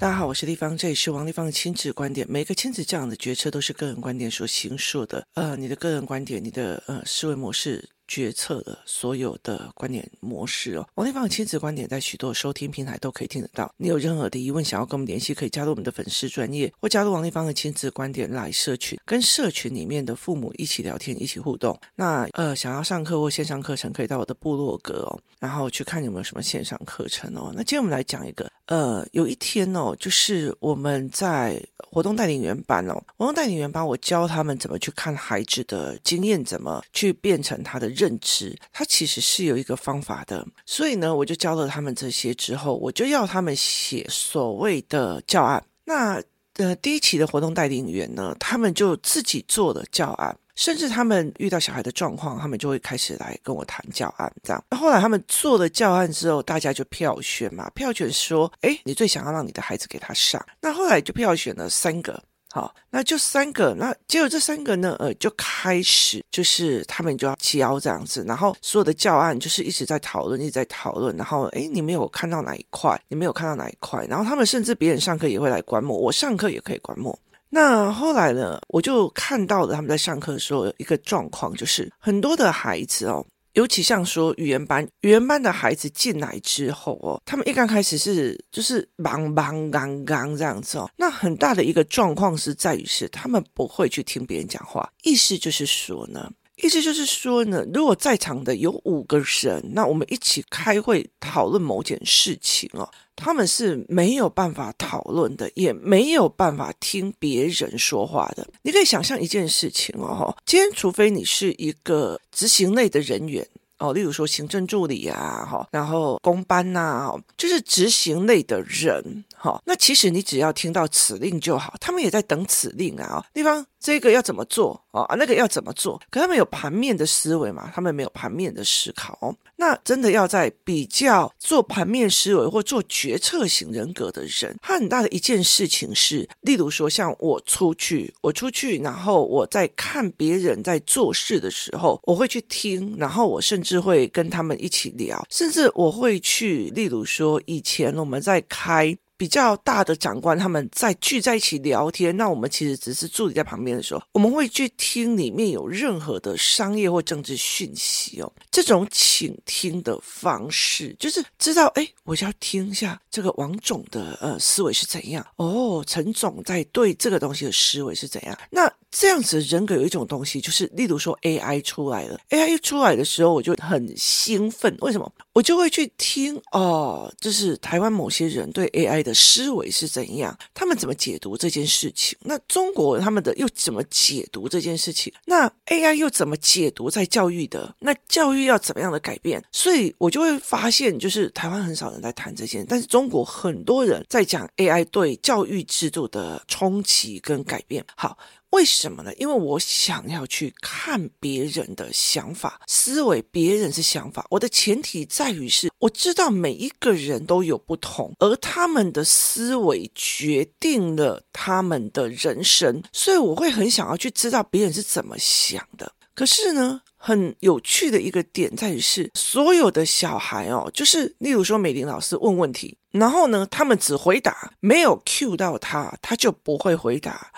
大家好，我是立芳，这里是王立芳的亲子观点。每个亲子这样的决策都是个人观点所形塑的。呃，你的个人观点，你的呃思维模式。决策的所有的观点模式哦，王丽芳的亲子观点在许多收听平台都可以听得到。你有任何的疑问想要跟我们联系，可以加入我们的粉丝专业，或加入王丽芳的亲子观点来社群，跟社群里面的父母一起聊天，一起互动。那呃，想要上课或线上课程，可以到我的部落格哦，然后去看有没有什么线上课程哦。那今天我们来讲一个，呃，有一天哦，就是我们在活动带领员班哦，活动带领员班，我教他们怎么去看孩子的经验，怎么去变成他的。认知，它其实是有一个方法的，所以呢，我就教了他们这些之后，我就要他们写所谓的教案。那呃，第一期的活动带领员呢，他们就自己做了教案，甚至他们遇到小孩的状况，他们就会开始来跟我谈教案。这样，那后来他们做了教案之后，大家就票选嘛，票选说，哎，你最想要让你的孩子给他上？那后来就票选了三个。好，那就三个，那结果这三个呢，呃，就开始就是他们就要教这样子，然后所有的教案就是一直在讨论，一直在讨论，然后诶，你没有看到哪一块？你没有看到哪一块？然后他们甚至别人上课也会来观摩，我上课也可以观摩。那后来呢，我就看到了他们在上课的时候有一个状况，就是很多的孩子哦。尤其像说语言班，语言班的孩子进来之后哦，他们一刚开始是就是忙忙刚刚这样子哦，那很大的一个状况是在于是他们不会去听别人讲话，意思就是说呢。意思就是说呢，如果在场的有五个人，那我们一起开会讨论某件事情哦，他们是没有办法讨论的，也没有办法听别人说话的。你可以想象一件事情哦，今天除非你是一个执行类的人员。哦，例如说行政助理啊，哈，然后工班呐，就是执行类的人，哈，那其实你只要听到指令就好，他们也在等指令啊，地方这个要怎么做啊，那个要怎么做？可他们有盘面的思维嘛，他们没有盘面的思考。那真的要在比较做盘面思维或做决策型人格的人，他很大的一件事情是，例如说像我出去，我出去，然后我在看别人在做事的时候，我会去听，然后我甚至。会跟他们一起聊，甚至我会去，例如说，以前我们在开。比较大的长官他们在聚在一起聊天，那我们其实只是助理在旁边的时候，我们会去听里面有任何的商业或政治讯息哦。这种倾听的方式，就是知道哎，我就要听一下这个王总的呃思维是怎样哦，陈总在对这个东西的思维是怎样。那这样子人格有一种东西，就是例如说 AI 出来了，AI 一出来的时候，我就很兴奋，为什么？我就会去听哦，就是台湾某些人对 AI 的。思维是怎样？他们怎么解读这件事情？那中国他们的又怎么解读这件事情？那 AI 又怎么解读在教育的？那教育要怎么样的改变？所以我就会发现，就是台湾很少人在谈这件，但是中国很多人在讲 AI 对教育制度的冲击跟改变。好。为什么呢？因为我想要去看别人的想法、思维，别人是想法。我的前提在于是，我知道每一个人都有不同，而他们的思维决定了他们的人生，所以我会很想要去知道别人是怎么想的。可是呢，很有趣的一个点在于是，所有的小孩哦，就是例如说美玲老师问问题，然后呢，他们只回答，没有 cue 到他，他就不会回答。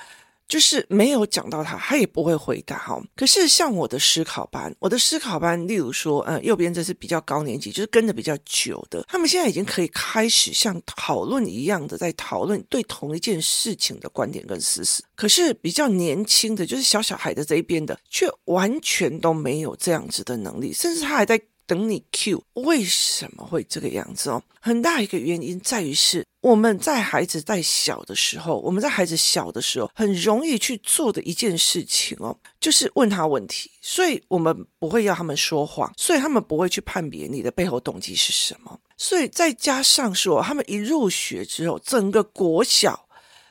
就是没有讲到他，他也不会回答哈。可是像我的思考班，我的思考班，例如说，嗯，右边这是比较高年级，就是跟着比较久的，他们现在已经可以开始像讨论一样的在讨论对同一件事情的观点跟事实。可是比较年轻的，就是小小孩的这一边的，却完全都没有这样子的能力，甚至他还在。等你 Q，为什么会这个样子哦？很大一个原因在于是我们在孩子在小的时候，我们在孩子小的时候很容易去做的一件事情哦，就是问他问题，所以我们不会要他们说谎，所以他们不会去判别你的背后动机是什么。所以再加上说，他们一入学之后，整个国小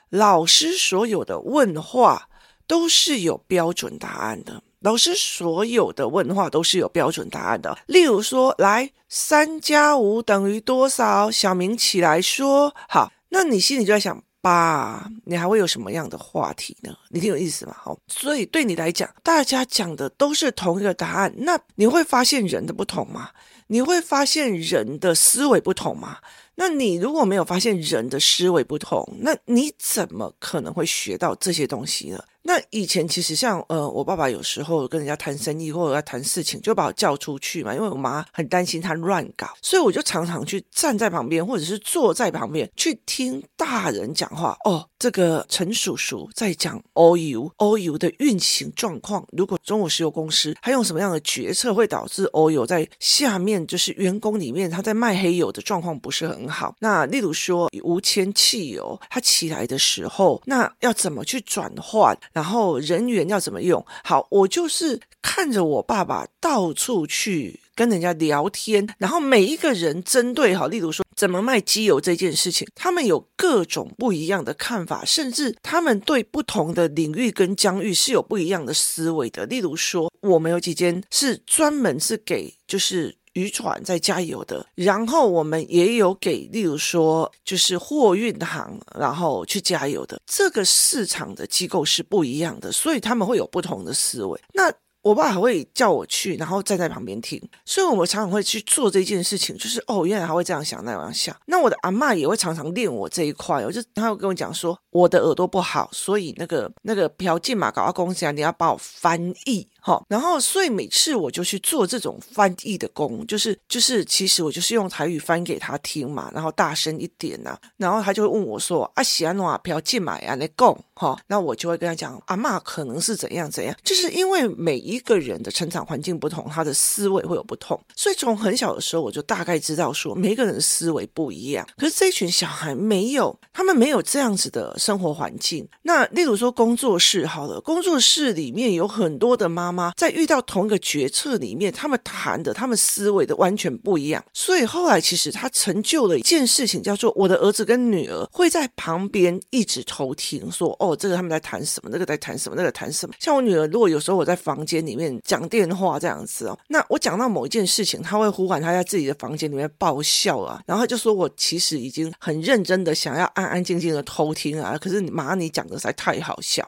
老师所有的问话都是有标准答案的。老师所有的问话都是有标准答案的，例如说，来三加五等于多少？小明起来说，好，那你心里就在想，八，你还会有什么样的话题呢？你挺有意思嘛，好，所以对你来讲，大家讲的都是同一个答案，那你会发现人的不同吗？你会发现人的思维不同吗？那你如果没有发现人的思维不同，那你怎么可能会学到这些东西呢？那以前其实像呃，我爸爸有时候跟人家谈生意或者要谈事情，就把我叫出去嘛，因为我妈很担心他乱搞，所以我就常常去站在旁边，或者是坐在旁边去听大人讲话。哦，这个陈叔叔在讲欧油，欧油的运行状况。如果中国石油公司他用什么样的决策会导致欧油在下面就是员工里面他在卖黑油的状况不是很好？那例如说无铅汽油它起来的时候，那要怎么去转换？然后人员要怎么用？好，我就是看着我爸爸到处去跟人家聊天，然后每一个人针对哈，例如说怎么卖机油这件事情，他们有各种不一样的看法，甚至他们对不同的领域跟疆域是有不一样的思维的。例如说，我们有几间是专门是给就是。渔船在加油的，然后我们也有给，例如说就是货运行，然后去加油的，这个市场的机构是不一样的，所以他们会有不同的思维。那我爸还会叫我去，然后站在旁边听，所以我们常常会去做这件事情，就是哦，原来他会这样想，那样想。那我的阿嬷也会常常练我这一块，我就他会跟我讲说，我的耳朵不好，所以那个那个嫖妓嘛，搞到公司，你要帮我翻译。好，然后所以每次我就去做这种翻译的工，就是就是其实我就是用台语翻给他听嘛，然后大声一点呐、然后他就会问我说：“阿，喜安诺啊，不要进买啊，来供哈。”那我就会跟他讲：“阿嬷可能是怎样怎样，就是因为每一个人的成长环境不同，他的思维会有不同，所以从很小的时候我就大概知道说每一个人的思维不一样。可是这群小孩没有，他们没有这样子的生活环境。那例如说工作室好了，工作室里面有很多的妈。妈在遇到同一个决策里面，他们谈的、他们思维的完全不一样，所以后来其实他成就了一件事情，叫做我的儿子跟女儿会在旁边一直偷听，说哦，这个他们在谈什么，那个在谈什么，那个谈什么。像我女儿，如果有时候我在房间里面讲电话这样子哦，那我讲到某一件事情，他会呼唤他在自己的房间里面爆笑啊，然后他就说我其实已经很认真的想要安安静静的偷听啊，可是妈你讲的实在太好笑。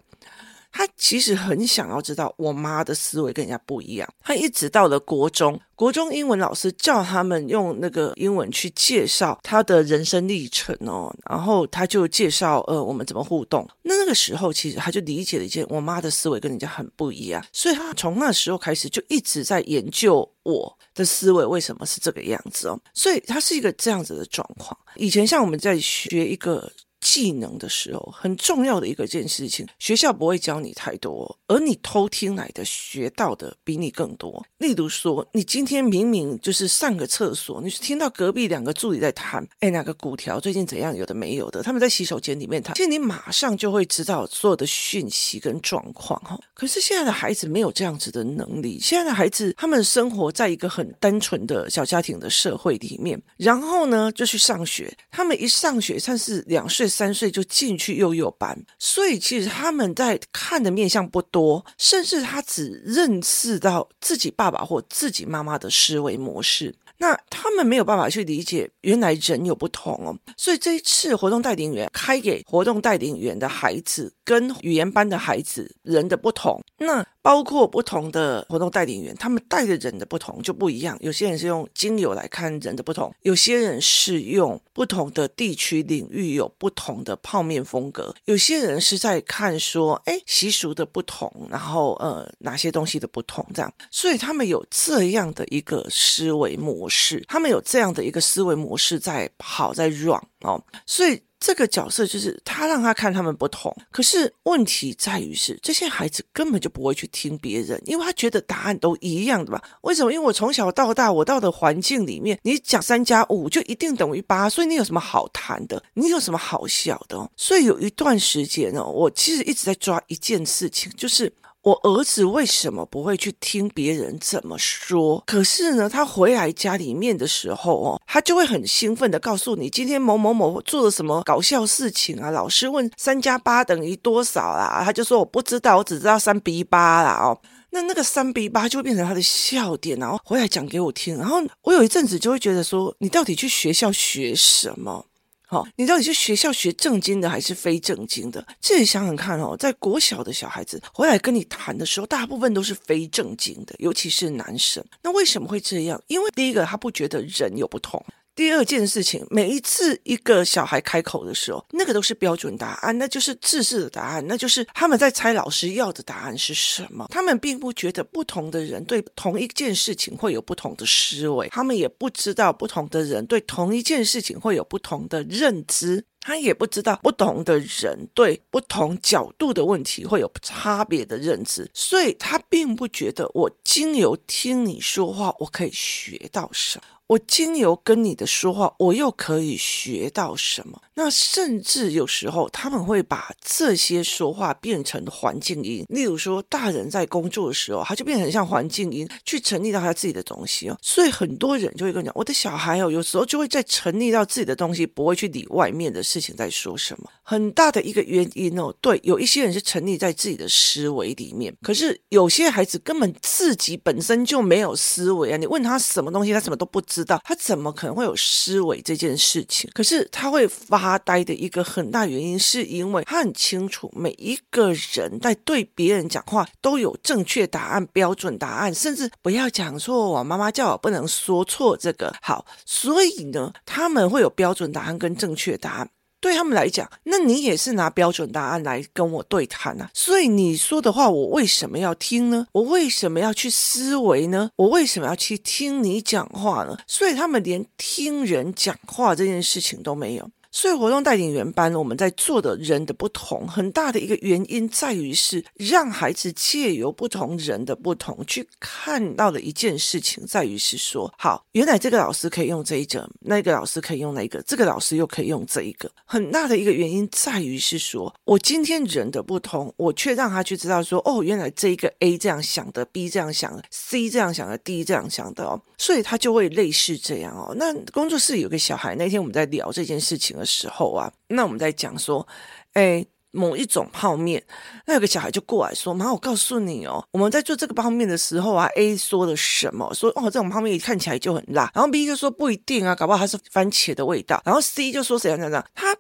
他其实很想要知道我妈的思维跟人家不一样。他一直到了国中，国中英文老师叫他们用那个英文去介绍他的人生历程哦，然后他就介绍呃我们怎么互动。那那个时候其实他就理解了一件，我妈的思维跟人家很不一样，所以他从那时候开始就一直在研究我的思维为什么是这个样子哦。所以他是一个这样子的状况。以前像我们在学一个。技能的时候，很重要的一个件事情，学校不会教你太多，而你偷听来的学到的比你更多。例如说，你今天明明就是上个厕所，你是听到隔壁两个助理在谈，哎，哪个股条最近怎样，有的没有的，他们在洗手间里面谈，其实你马上就会知道所有的讯息跟状况哈。可是现在的孩子没有这样子的能力，现在的孩子他们生活在一个很单纯的小家庭的社会里面，然后呢就去上学，他们一上学算是两岁。三岁就进去幼幼班，所以其实他们在看的面向不多，甚至他只认识到自己爸爸或自己妈妈的思维模式。那他们没有办法去理解，原来人有不同哦。所以这一次活动带领员开给活动带领员的孩子，跟语言班的孩子人的不同，那包括不同的活动带领员，他们带的人的不同就不一样。有些人是用精油来看人的不同，有些人是用不同的地区领域有不同的泡面风格，有些人是在看说，哎，习俗的不同，然后呃哪些东西的不同这样。所以他们有这样的一个思维模式，他们有这样的一个思维模式在跑在 run 哦，所以。这个角色就是他让他看他们不同，可是问题在于是这些孩子根本就不会去听别人，因为他觉得答案都一样的吧？为什么？因为我从小到大，我到的环境里面，你讲三加五就一定等于八，所以你有什么好谈的？你有什么好笑的？所以有一段时间哦，我其实一直在抓一件事情，就是。我儿子为什么不会去听别人怎么说？可是呢，他回来家里面的时候哦，他就会很兴奋地告诉你，今天某某某做了什么搞笑事情啊？老师问三加八等于多少啦？他就说我不知道，我只知道三比八啦哦。那那个三比八就变成他的笑点，然后回来讲给我听。然后我有一阵子就会觉得说，你到底去学校学什么？哦，你到底是学校学正经的还是非正经的？自己想想看哦，在国小的小孩子回来跟你谈的时候，大部分都是非正经的，尤其是男生。那为什么会这样？因为第一个，他不觉得人有不同。第二件事情，每一次一个小孩开口的时候，那个都是标准答案，那就是自制的答案，那就是他们在猜老师要的答案是什么。他们并不觉得不同的人对同一件事情会有不同的思维，他们也不知道不同的人对同一件事情会有不同的认知，他也不知道不同的人对不同角度的问题会有差别的认知，所以他并不觉得我经由听你说话，我可以学到什么。我经由跟你的说话，我又可以学到什么？那甚至有时候他们会把这些说话变成环境音，例如说大人在工作的时候，他就变成像环境音去沉溺到他自己的东西哦。所以很多人就会跟你讲，我的小孩哦，有时候就会在沉溺到自己的东西，不会去理外面的事情在说什么。很大的一个原因哦，对，有一些人是沉溺在自己的思维里面，可是有些孩子根本自己本身就没有思维啊，你问他什么东西，他什么都不知道，他怎么可能会有思维这件事情？可是他会发呆的一个很大原因，是因为他很清楚每一个人在对别人讲话都有正确答案、标准答案，甚至不要讲错，我妈妈叫我不能说错这个好，所以呢，他们会有标准答案跟正确答案。对他们来讲，那你也是拿标准答案来跟我对谈啊，所以你说的话，我为什么要听呢？我为什么要去思维呢？我为什么要去听你讲话呢？所以他们连听人讲话这件事情都没有。所以活动带领员班，我们在做的人的不同，很大的一个原因在于是让孩子借由不同人的不同去看到的一件事情，在于是说，好，原来这个老师可以用这一个，那个老师可以用那个，这个老师又可以用这一个。很大的一个原因在于是说，我今天人的不同，我却让他去知道说，哦，原来这一个 A 这样想的，B 这样想的，C 这样想的，D 这样想的哦，所以他就会类似这样哦。那工作室有个小孩，那天我们在聊这件事情时候啊，那我们在讲说，哎，某一种泡面，那有个小孩就过来说：“妈，我告诉你哦，我们在做这个泡面的时候啊，A 说了什么？说哦，这种泡面看起来就很辣。然后 B 就说不一定啊，搞不好它是番茄的味道。然后 C 就说怎样怎样，他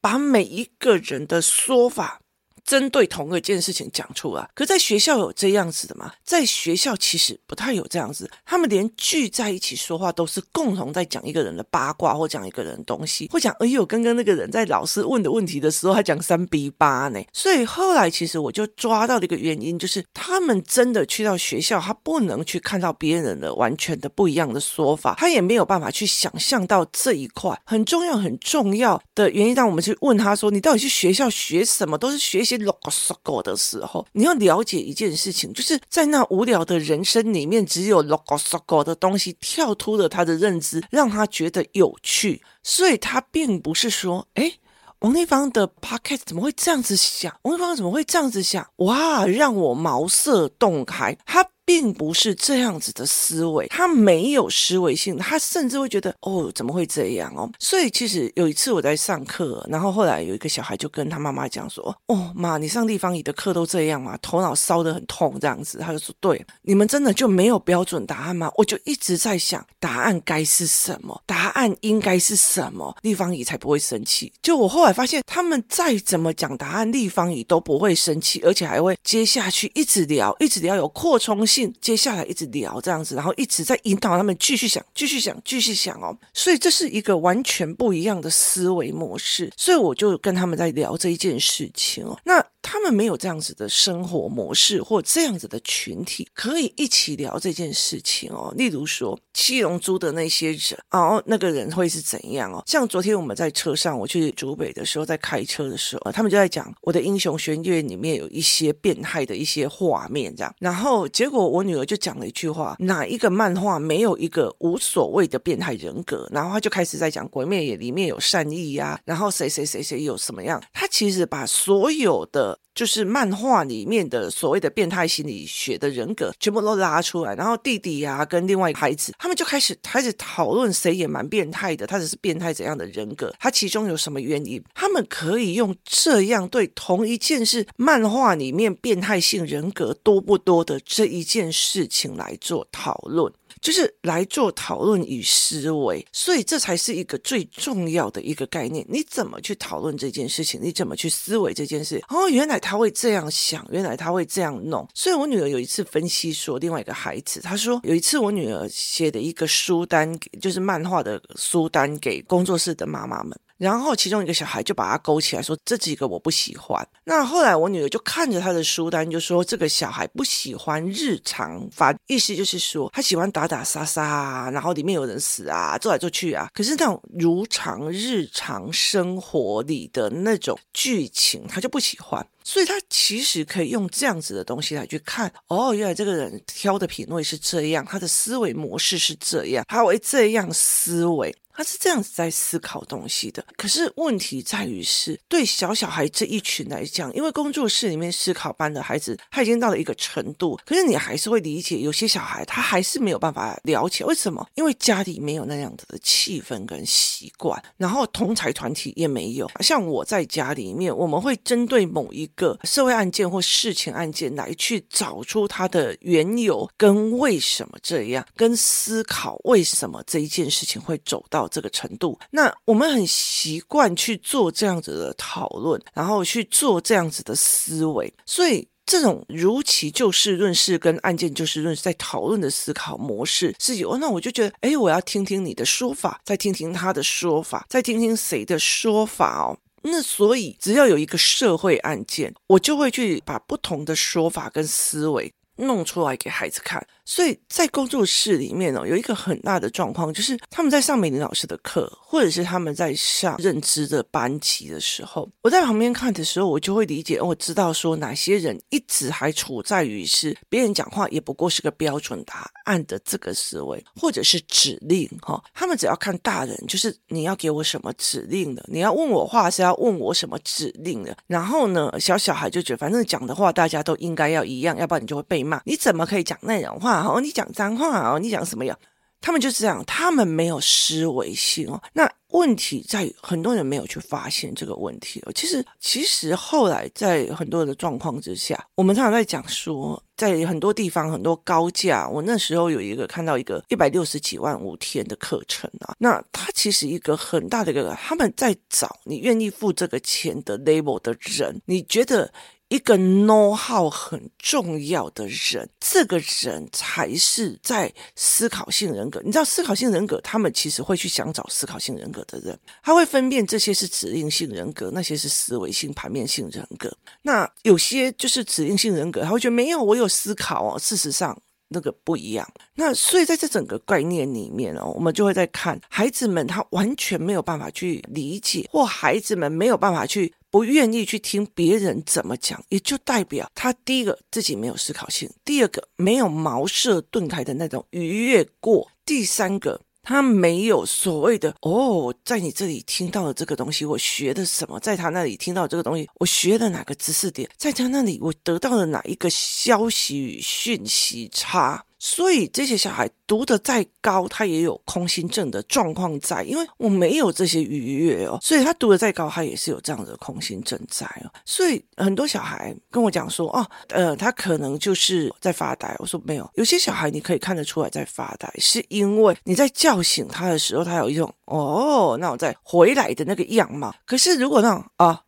把每一个人的说法。”针对同一件事情讲出来，可在学校有这样子的吗？在学校其实不太有这样子，他们连聚在一起说话都是共同在讲一个人的八卦，或讲一个人的东西，或讲哎呦，刚刚那个人在老师问的问题的时候，还讲三比八呢。所以后来其实我就抓到了一个原因，就是他们真的去到学校，他不能去看到别人的完全的不一样的说法，他也没有办法去想象到这一块很重要很重要的原因。当我们去问他说：“你到底去学校学什么？都是学习。”logo logo 的时候，你要了解一件事情，就是在那无聊的人生里面，只有 logo logo 的东西跳脱了他的认知，让他觉得有趣。所以，他并不是说，哎，王立芳的 p o c k e t 怎么会这样子想？王立芳怎么会这样子想？哇，让我茅塞顿开。他。并不是这样子的思维，他没有思维性，他甚至会觉得哦，怎么会这样哦？所以其实有一次我在上课，然后后来有一个小孩就跟他妈妈讲说：“哦，妈，你上地方语的课都这样吗？头脑烧得很痛这样子。”他就说：“对，你们真的就没有标准答案吗？”我就一直在想，答案该是什么？答案应该是什么？地方语才不会生气。就我后来发现，他们再怎么讲答案，地方语都不会生气，而且还会接下去一直聊，一直聊，有扩充性。接下来一直聊这样子，然后一直在引导他们继续想、继续想、继续想哦。所以这是一个完全不一样的思维模式。所以我就跟他们在聊这一件事情哦。那他们没有这样子的生活模式，或这样子的群体可以一起聊这件事情哦。例如说七龙珠的那些人哦，那个人会是怎样哦？像昨天我们在车上，我去竹北的时候，在开车的时候，他们就在讲我的英雄学院里面有一些变态的一些画面这样。然后结果我女儿就讲了一句话：哪一个漫画没有一个无所谓的变态人格？然后她就开始在讲鬼灭也里面有善意呀、啊，然后谁谁谁谁有什么样？她其实把所有的。就是漫画里面的所谓的变态心理学的人格全部都拉出来，然后弟弟呀、啊、跟另外一个孩子，他们就开始开始讨论谁也蛮变态的，他只是变态怎样的人格，他其中有什么原因？他们可以用这样对同一件事，漫画里面变态性人格多不多的这一件事情来做讨论。就是来做讨论与思维。所以这才是一个最重要的一个概念。你怎么去讨论这件事情？你怎么去思维这件事？哦，原来他会这样想，原来他会这样弄。所以我女儿有一次分析说，另外一个孩子，她说有一次我女儿写的一个书单，就是漫画的书单给工作室的妈妈们。然后其中一个小孩就把他勾起来说：“这几个我不喜欢。”那后来我女儿就看着他的书单，就说：“这个小孩不喜欢日常法，意思就是说他喜欢打打杀杀，然后里面有人死啊，做来做去啊。可是那种如常日常生活里的那种剧情，他就不喜欢。所以他其实可以用这样子的东西来去看，哦，原来这个人挑的品味是这样，他的思维模式是这样，他会这样思维。”他是这样子在思考东西的，可是问题在于是对小小孩这一群来讲，因为工作室里面思考班的孩子他已经到了一个程度，可是你还是会理解有些小孩他还是没有办法了解为什么？因为家里没有那样子的气氛跟习惯，然后同才团体也没有。像我在家里面，我们会针对某一个社会案件或事情案件来去找出它的缘由跟为什么这样，跟思考为什么这一件事情会走到。这个程度，那我们很习惯去做这样子的讨论，然后去做这样子的思维，所以这种如其就事论事跟案件就事论事在讨论的思考模式是有，那我就觉得，哎，我要听听你的说法，再听听他的说法，再听听谁的说法哦。那所以只要有一个社会案件，我就会去把不同的说法跟思维弄出来给孩子看。所以在工作室里面哦，有一个很大的状况，就是他们在上美玲老师的课，或者是他们在上认知的班级的时候，我在旁边看的时候，我就会理解，我知道说哪些人一直还处在于是别人讲话也不过是个标准答案的这个思维，或者是指令哈，他们只要看大人，就是你要给我什么指令的，你要问我话是要问我什么指令的，然后呢，小小孩就觉得反正讲的话大家都应该要一样，要不然你就会被骂，你怎么可以讲那种话？哦，你讲脏话哦，你讲什么呀？他们就是这样，他们没有思维性哦。那问题在于很多人没有去发现这个问题哦。其实，其实后来在很多的状况之下，我们常常在讲说，在很多地方很多高价，我那时候有一个看到一个一百六十几万五天的课程啊，那他其实一个很大的一个，他们在找你愿意付这个钱的 label 的人，你觉得？一个 know how 很重要的人，这个人才是在思考性人格。你知道，思考性人格，他们其实会去想找思考性人格的人，他会分辨这些是指令性人格，那些是思维性、盘面性人格。那有些就是指令性人格，他会觉得没有，我有思考哦。事实上，那个不一样。那所以在这整个概念里面哦，我们就会在看孩子们，他完全没有办法去理解，或孩子们没有办法去。不愿意去听别人怎么讲，也就代表他第一个自己没有思考性，第二个没有茅塞顿开的那种愉悦过，第三个他没有所谓的哦，在你这里听到了这个东西，我学的什么？在他那里听到这个东西，我学的哪个知识点？在他那里我得到了哪一个消息与讯息差？所以这些小孩读得再高，他也有空心症的状况在，因为我没有这些愉悦哦，所以他读得再高，他也是有这样的空心症在哦。所以很多小孩跟我讲说，哦，呃，他可能就是在发呆。我说没有，有些小孩你可以看得出来在发呆，是因为你在叫醒他的时候，他有一种哦，那我再回来的那个样貌。可是如果那种啊。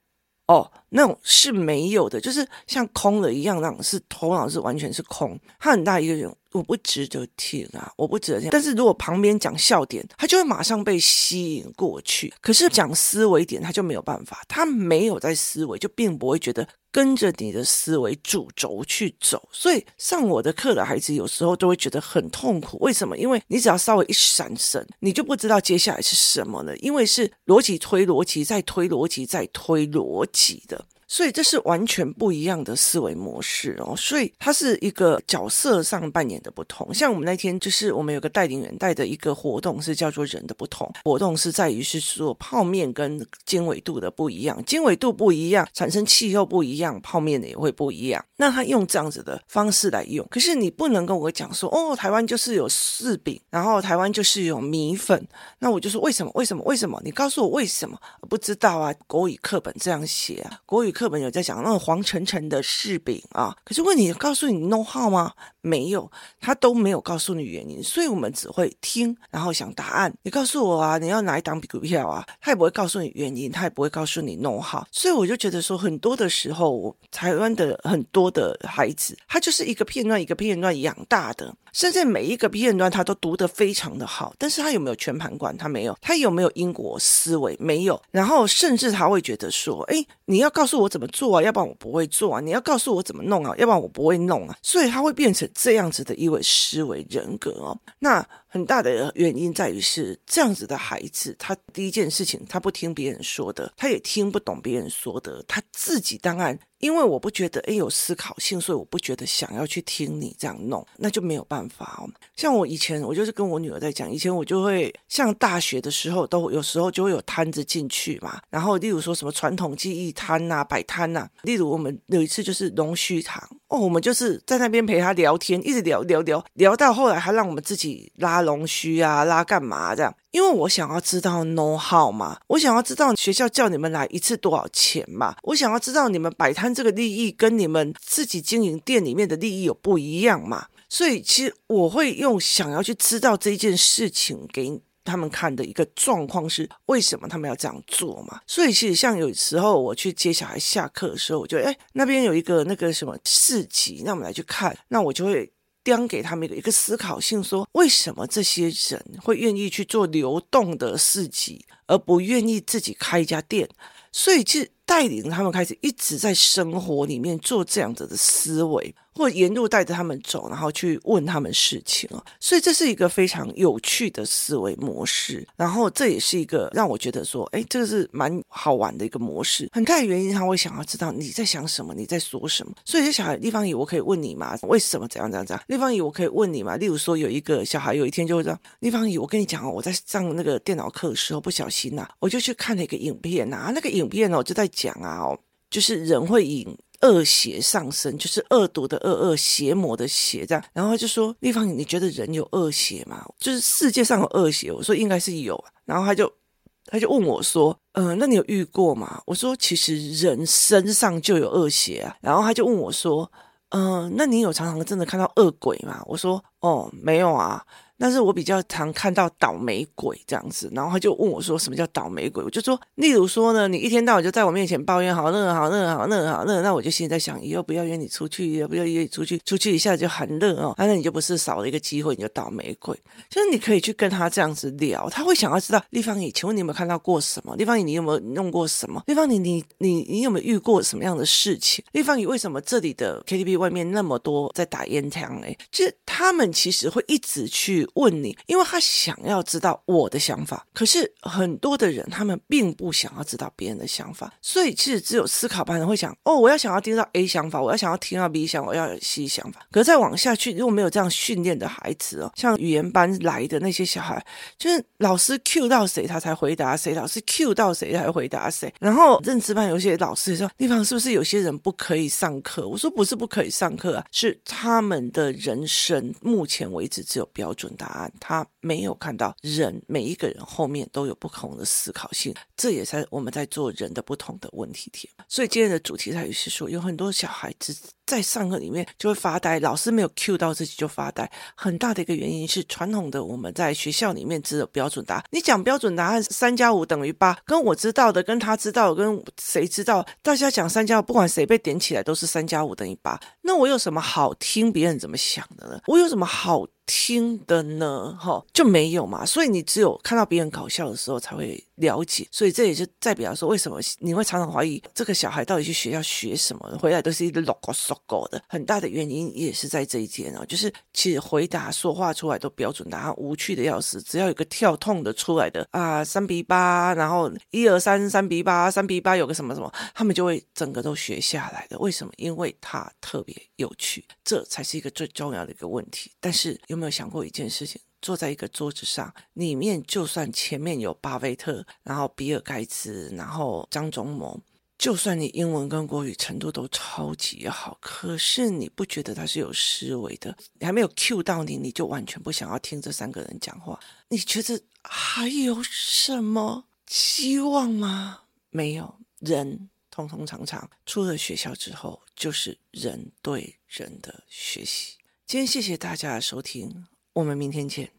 哦，那种是没有的，就是像空了一样，那种是头脑是完全是空，他很大一个人，我不值得听啊，我不值得听。但是如果旁边讲笑点，他就会马上被吸引过去。可是讲思维点，他就没有办法，他没有在思维，就并不会觉得。跟着你的思维主轴去走，所以上我的课的孩子有时候都会觉得很痛苦。为什么？因为你只要稍微一闪神，你就不知道接下来是什么了，因为是逻辑推逻辑，再推逻辑，再推逻辑的。所以这是完全不一样的思维模式哦，所以它是一个角色上扮演的不同。像我们那天就是我们有个带领员带的一个活动是叫做人的不同活动，是在于是说泡面跟经纬度的不一样，经纬度不一样，产生气候不一样，泡面的也会不一样。那他用这样子的方式来用，可是你不能跟我讲说哦，台湾就是有柿饼，然后台湾就是有米粉，那我就说为什么？为什么？为什么？你告诉我为什么？不知道啊，国语课本这样写啊，国语课。课本有在讲那种黄澄澄的柿饼啊，可是问你告诉你 know how 吗？没有，他都没有告诉你原因，所以我们只会听，然后想答案。你告诉我啊，你要哪一档股票啊？他也不会告诉你原因，他也不会告诉你 know how。所以我就觉得说，很多的时候，台湾的很多的孩子，他就是一个片段一个片段养大的，甚至每一个片段他都读得非常的好，但是他有没有全盘观？他没有。他有没有因果思维？没有。然后甚至他会觉得说，哎，你要告诉我怎么做啊，要不然我不会做啊。你要告诉我怎么弄啊，要不然我不会弄啊。所以他会变成。这样子的一位思维人格哦，那很大的原因在于是这样子的孩子，他第一件事情他不听别人说的，他也听不懂别人说的，他自己当然。因为我不觉得诶有思考性，所以我不觉得想要去听你这样弄，那就没有办法哦。像我以前，我就是跟我女儿在讲，以前我就会像大学的时候，都有时候就会有摊子进去嘛。然后例如说什么传统技艺摊呐、摆摊呐，例如我们有一次就是龙须糖哦，我们就是在那边陪他聊天，一直聊聊聊聊到后来，还让我们自己拉龙须啊，拉干嘛这样。因为我想要知道 know how 嘛，我想要知道学校叫你们来一次多少钱嘛，我想要知道你们摆摊这个利益跟你们自己经营店里面的利益有不一样嘛，所以其实我会用想要去知道这件事情给他们看的一个状况是为什么他们要这样做嘛，所以其实像有时候我去接小孩下课的时候，我觉得哎那边有一个那个什么市集，那我们来去看，那我就会。丢给他们一个一个思考性，说为什么这些人会愿意去做流动的市集，而不愿意自己开一家店？所以，就带领他们开始一直在生活里面做这样子的思维。或沿路带着他们走，然后去问他们事情啊，所以这是一个非常有趣的思维模式。然后这也是一个让我觉得说，哎，这个是蛮好玩的一个模式。很大的原因，他会想要知道你在想什么，你在说什么。所以这小孩，立方体，我可以问你吗？为什么怎样怎样怎样？立方体，我可以问你吗？例如说，有一个小孩有一天就会这样，立方体，我跟你讲哦，我在上那个电脑课的时候不小心呐、我就去看了一个影片呐、啊，那个影片呢，我就在讲啊，哦，就是人会引。恶邪上身，就是恶毒的恶恶邪魔的邪，这样。然后他就说：“立方，你觉得人有恶邪吗？就是世界上有恶邪。”我说：“应该是有。”然后他就他就问我说：“嗯、那你有遇过吗？”我说：“其实人身上就有恶邪啊。”然后他就问我说：“嗯、那你有常常真的看到恶鬼吗？”我说：“哦，没有啊。”但是我比较常看到倒霉鬼这样子，然后他就问我说：“什么叫倒霉鬼？”我就说：“例如说呢，你一天到晚就在我面前抱怨，好热，好热，好热，好热，那我就心里在想，以后不要约你出去，要不要约你出去？出去一下就很热哦，那你就不是少了一个机会，你就倒霉鬼。就是你可以去跟他这样子聊，他会想要知道立方体，请问你有没有看到过什么？立方体，你有没有弄过什么？立方体，你你你有没有遇过什么样的事情？立方体，为什么这里的 KTV 外面那么多在打烟枪嘞？就是他们其实会一直去问你，因为。他想要知道我的想法，可是很多的人他们并不想要知道别人的想法，所以其实只有思考班人会想：哦，我要想要听到 A 想法，我要想要听到 B 想，我要有 C 想法。可是再往下去，如果没有这样训练的孩子哦，像语言班来的那些小孩，就是老师 Q 到谁他才回答谁，老师 Q 到谁才回答谁。然后认知班有些老师说：地方是不是有些人不可以上课？我说不是不可以上课啊，是他们的人生目前为止只有标准答案，他。没有看到人，每一个人后面都有不同的思考性，这也是我们在做人的不同的问题点。所以今天的主题在于是说，有很多小孩子在上课里面就会发呆，老师没有 cue 到自己就发呆。很大的一个原因是传统的我们在学校里面只有标准答案，你讲标准答案三加五等于八，跟我知道的，跟他知道，跟谁知道，大家讲三加五，不管谁被点起来都是三加五等于八。那我有什么好听别人怎么想的呢？我有什么好？听的呢，哈，就没有嘛，所以你只有看到别人搞笑的时候才会了解，所以这也就代表说，为什么你会常常怀疑这个小孩到底去学校学什么，回来都是一个 logo logo 的，很大的原因也是在这一点哦，就是其实回答说话出来都标准答案，无趣的要死，只要有个跳痛的出来的啊，三比八，然后一二三三比八，三比八有个什么什么，他们就会整个都学下来的。为什么？因为它特别有趣，这才是一个最重要的一个问题。但是有没有想过一件事情？坐在一个桌子上，里面就算前面有巴菲特，然后比尔盖茨，然后张忠谋，就算你英文跟国语程度都超级好，可是你不觉得他是有思维的？你还没有 cue 到你，你就完全不想要听这三个人讲话？你觉得还有什么希望吗？没有，人通通常常出了学校之后，就是人对人的学习。今天谢谢大家的收听，我们明天见。